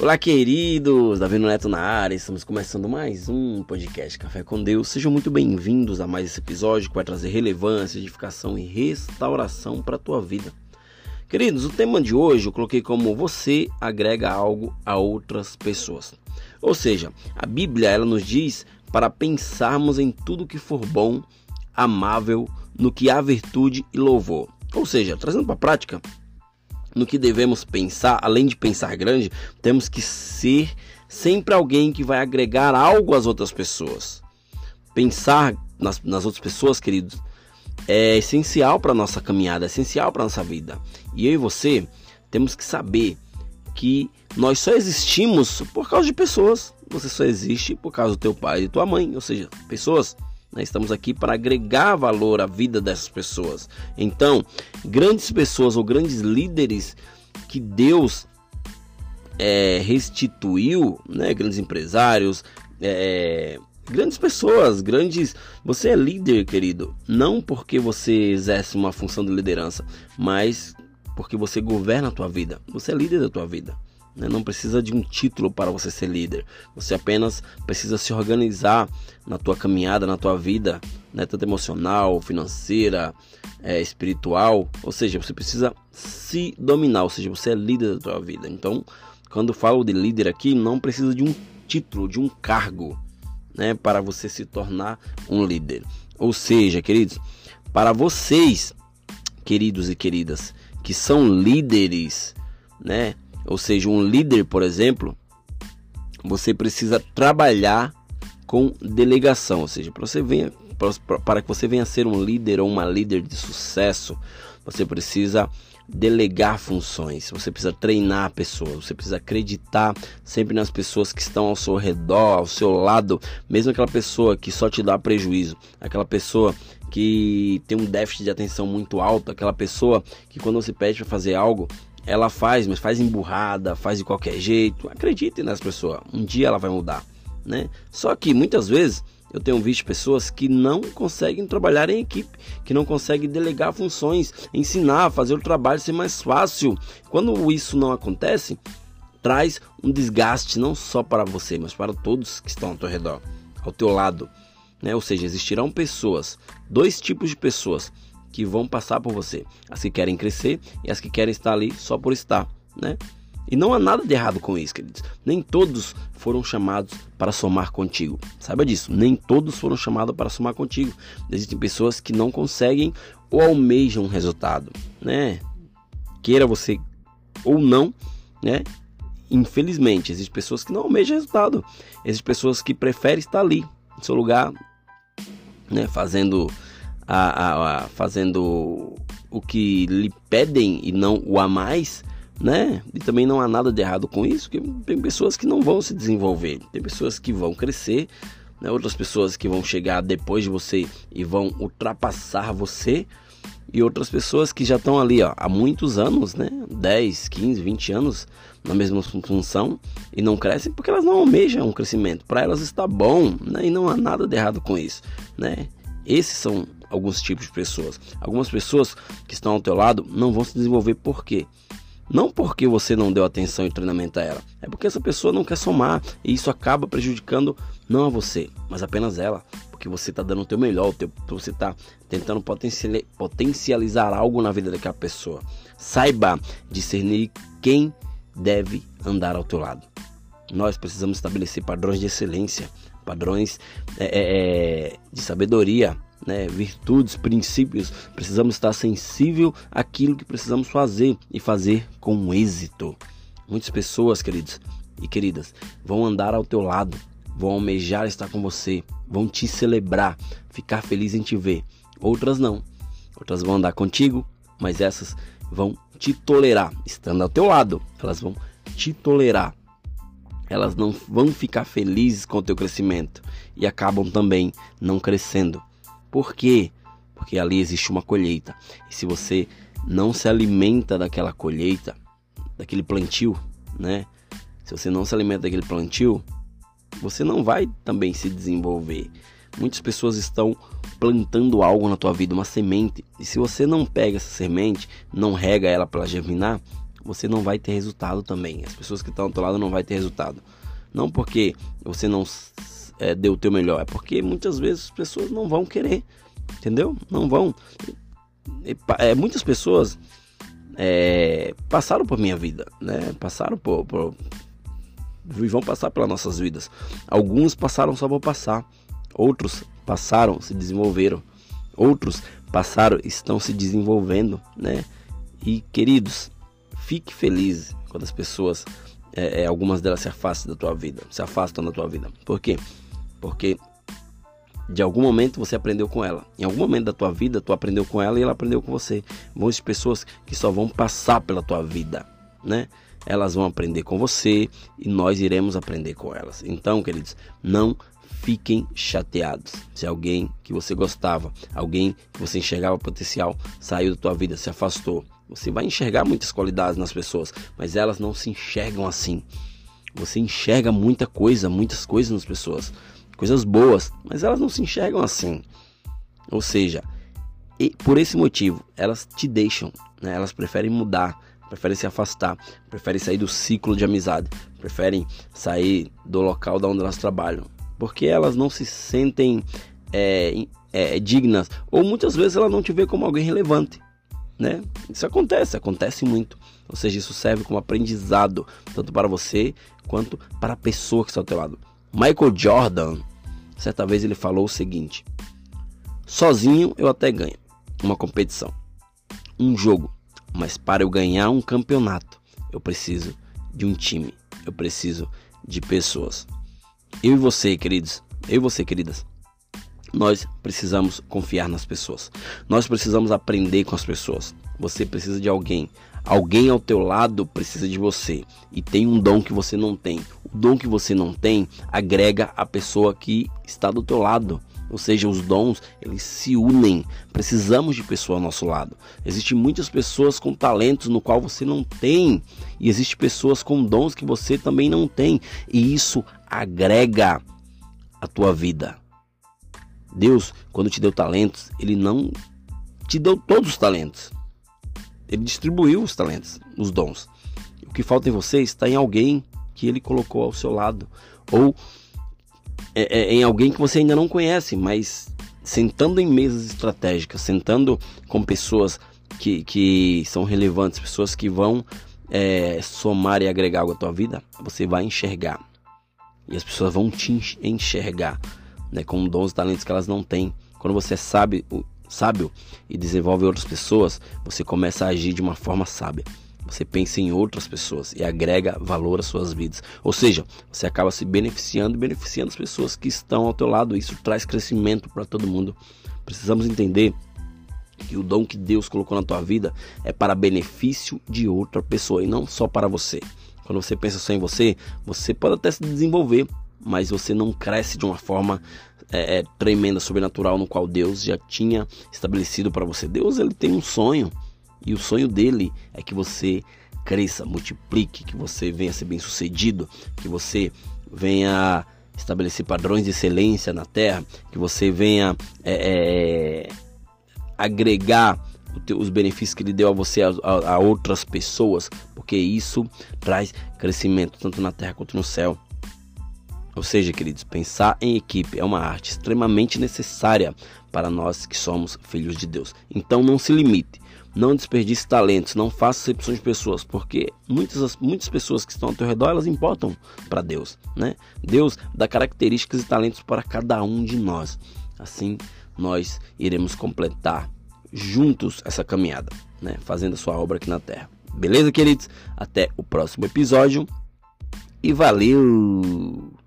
Olá, queridos! Davi Neto na área, estamos começando mais um podcast Café com Deus. Sejam muito bem-vindos a mais esse episódio que vai trazer relevância, edificação e restauração para a tua vida. Queridos, o tema de hoje eu coloquei como você agrega algo a outras pessoas. Ou seja, a Bíblia ela nos diz para pensarmos em tudo que for bom, amável, no que há virtude e louvor. Ou seja, trazendo para a prática, no que devemos pensar, além de pensar grande, temos que ser sempre alguém que vai agregar algo às outras pessoas. Pensar nas, nas outras pessoas, queridos, é essencial para a nossa caminhada, é essencial para a nossa vida. E eu e você temos que saber que nós só existimos por causa de pessoas. Você só existe por causa do teu pai e tua mãe, ou seja, pessoas estamos aqui para agregar valor à vida dessas pessoas. Então, grandes pessoas ou grandes líderes que Deus é, restituiu, né, grandes empresários, é, grandes pessoas, grandes. Você é líder, querido, não porque você exerce uma função de liderança, mas porque você governa a tua vida. Você é líder da tua vida. Né? Não precisa de um título para você ser líder. Você apenas precisa se organizar na tua caminhada, na tua vida, né? tanto emocional, financeira, é, espiritual. Ou seja, você precisa se dominar. Ou seja, você é líder da tua vida. Então, quando falo de líder aqui, não precisa de um título, de um cargo, né? Para você se tornar um líder. Ou seja, queridos, para vocês, queridos e queridas, que são líderes, né? Ou seja, um líder, por exemplo, você precisa trabalhar com delegação, ou seja, para você venha para que você venha a ser um líder ou uma líder de sucesso, você precisa delegar funções, você precisa treinar pessoas, você precisa acreditar sempre nas pessoas que estão ao seu redor, ao seu lado, mesmo aquela pessoa que só te dá prejuízo, aquela pessoa que tem um déficit de atenção muito alto, aquela pessoa que quando você pede para fazer algo, ela faz, mas faz emburrada, faz de qualquer jeito. Acredite nessa pessoa, um dia ela vai mudar, né? Só que muitas vezes eu tenho visto pessoas que não conseguem trabalhar em equipe, que não conseguem delegar funções, ensinar, fazer o trabalho ser mais fácil. Quando isso não acontece, traz um desgaste não só para você, mas para todos que estão ao teu redor, ao teu lado. Né? Ou seja, existirão pessoas, dois tipos de pessoas que vão passar por você: as que querem crescer e as que querem estar ali só por estar, né? E não há nada de errado com isso, queridos. Nem todos foram chamados para somar contigo. Saiba disso. Nem todos foram chamados para somar contigo. Existem pessoas que não conseguem ou almejam um resultado, né? Queira você ou não, né? Infelizmente, existem pessoas que não almejam resultado. Existem pessoas que preferem estar ali, no seu lugar, né? Fazendo a, a, a, fazendo o que lhe pedem e não o a mais, né? E também não há nada de errado com isso, porque tem pessoas que não vão se desenvolver, tem pessoas que vão crescer, né? outras pessoas que vão chegar depois de você e vão ultrapassar você, e outras pessoas que já estão ali ó, há muitos anos, né? 10, 15, 20 anos na mesma função e não crescem porque elas não almejam um crescimento. Para elas está bom, né? E não há nada de errado com isso, né? Esses são alguns tipos de pessoas. Algumas pessoas que estão ao teu lado não vão se desenvolver por quê? Não porque você não deu atenção e treinamento a ela, é porque essa pessoa não quer somar e isso acaba prejudicando não a você, mas apenas ela, porque você está dando o teu melhor, o teu, você está tentando potencializar algo na vida daquela pessoa. Saiba discernir quem deve andar ao teu lado. Nós precisamos estabelecer padrões de excelência, padrões é, é, é, de sabedoria, né, virtudes, princípios. Precisamos estar sensível àquilo que precisamos fazer e fazer com êxito. Muitas pessoas, queridos e queridas, vão andar ao teu lado, vão almejar estar com você, vão te celebrar, ficar feliz em te ver. Outras não. Outras vão andar contigo, mas essas vão te tolerar, estando ao teu lado. Elas vão te tolerar elas não vão ficar felizes com o teu crescimento e acabam também não crescendo. Por quê? Porque ali existe uma colheita. E se você não se alimenta daquela colheita, daquele plantio, né? Se você não se alimenta daquele plantio, você não vai também se desenvolver. Muitas pessoas estão plantando algo na tua vida, uma semente. E se você não pega essa semente, não rega ela para germinar, você não vai ter resultado também. As pessoas que estão ao teu lado não vai ter resultado. Não porque você não é, deu o teu melhor, é porque muitas vezes as pessoas não vão querer, entendeu? Não vão. É, muitas pessoas é, passaram por minha vida, né? Passaram por, por e vão passar pelas nossas vidas. Alguns passaram só por passar, outros passaram, se desenvolveram, outros passaram, estão se desenvolvendo, né? E queridos, fique feliz quando as pessoas, é, é, algumas delas se afastam da tua vida, se afastam da tua vida. Por quê? Porque de algum momento você aprendeu com ela. Em algum momento da tua vida, tu aprendeu com ela e ela aprendeu com você. Vão pessoas que só vão passar pela tua vida, né? Elas vão aprender com você e nós iremos aprender com elas. Então, queridos, não fiquem chateados. Se alguém que você gostava, alguém que você enxergava potencial, saiu da tua vida, se afastou. Você vai enxergar muitas qualidades nas pessoas, mas elas não se enxergam assim. Você enxerga muita coisa, muitas coisas nas pessoas coisas boas, mas elas não se enxergam assim. Ou seja, por esse motivo, elas te deixam, né? elas preferem mudar, preferem se afastar, preferem sair do ciclo de amizade, preferem sair do local da onde elas trabalham, porque elas não se sentem é, é, dignas, ou muitas vezes ela não te vê como alguém relevante. Né? Isso acontece, acontece muito. Ou seja, isso serve como aprendizado, tanto para você quanto para a pessoa que está ao teu lado. Michael Jordan, certa vez ele falou o seguinte: Sozinho eu até ganho uma competição, um jogo, mas para eu ganhar um campeonato, eu preciso de um time, eu preciso de pessoas. Eu e você, queridos, eu e você, queridas, nós precisamos confiar nas pessoas. Nós precisamos aprender com as pessoas. Você precisa de alguém. Alguém ao teu lado precisa de você e tem um dom que você não tem. O dom que você não tem agrega a pessoa que está do teu lado. Ou seja, os dons, eles se unem. Precisamos de pessoa ao nosso lado. Existem muitas pessoas com talentos no qual você não tem. E existem pessoas com dons que você também não tem. E isso agrega a tua vida. Deus, quando te deu talentos, ele não te deu todos os talentos. Ele distribuiu os talentos, os dons. O que falta em você está em alguém que ele colocou ao seu lado. Ou é, é, em alguém que você ainda não conhece, mas sentando em mesas estratégicas, sentando com pessoas que, que são relevantes, pessoas que vão é, somar e agregar algo à tua vida, você vai enxergar. E as pessoas vão te enxergar né, com dons e talentos que elas não têm. Quando você sabe sábio e desenvolve outras pessoas, você começa a agir de uma forma sábia. Você pensa em outras pessoas e agrega valor às suas vidas. Ou seja, você acaba se beneficiando e beneficiando as pessoas que estão ao teu lado. Isso traz crescimento para todo mundo. Precisamos entender que o dom que Deus colocou na tua vida é para benefício de outra pessoa e não só para você. Quando você pensa só em você, você pode até se desenvolver, mas você não cresce de uma forma é, é, tremenda, sobrenatural, no qual Deus já tinha estabelecido para você. Deus ele tem um sonho e o sonho dele é que você cresça, multiplique, que você venha ser bem sucedido, que você venha estabelecer padrões de excelência na terra, que você venha é, é, agregar os benefícios que ele deu a você a, a, a outras pessoas, porque isso traz crescimento tanto na terra quanto no céu. Ou seja, queridos, pensar em equipe é uma arte extremamente necessária para nós que somos filhos de Deus. Então não se limite, não desperdice talentos, não faça exceção de pessoas, porque muitas, muitas pessoas que estão ao teu redor, elas importam para Deus, né? Deus dá características e talentos para cada um de nós. Assim, nós iremos completar juntos essa caminhada, né? Fazendo a sua obra aqui na terra. Beleza, queridos? Até o próximo episódio e valeu!